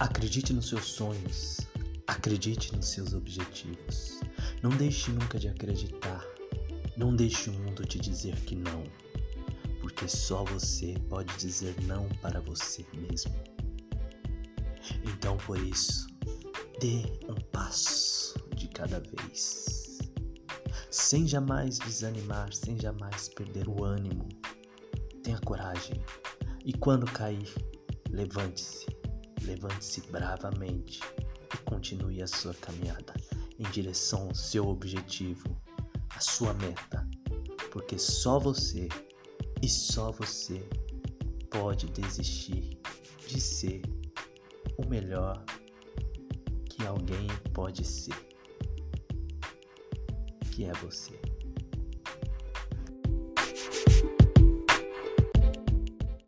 Acredite nos seus sonhos, acredite nos seus objetivos. Não deixe nunca de acreditar. Não deixe o mundo te dizer que não, porque só você pode dizer não para você mesmo. Então, por isso, dê um passo de cada vez, sem jamais desanimar, sem jamais perder o ânimo. Tenha coragem e quando cair, levante-se, levante-se bravamente e continue a sua caminhada em direção ao seu objetivo, a sua meta, porque só você e só você pode desistir de ser o melhor que alguém pode ser, que é você.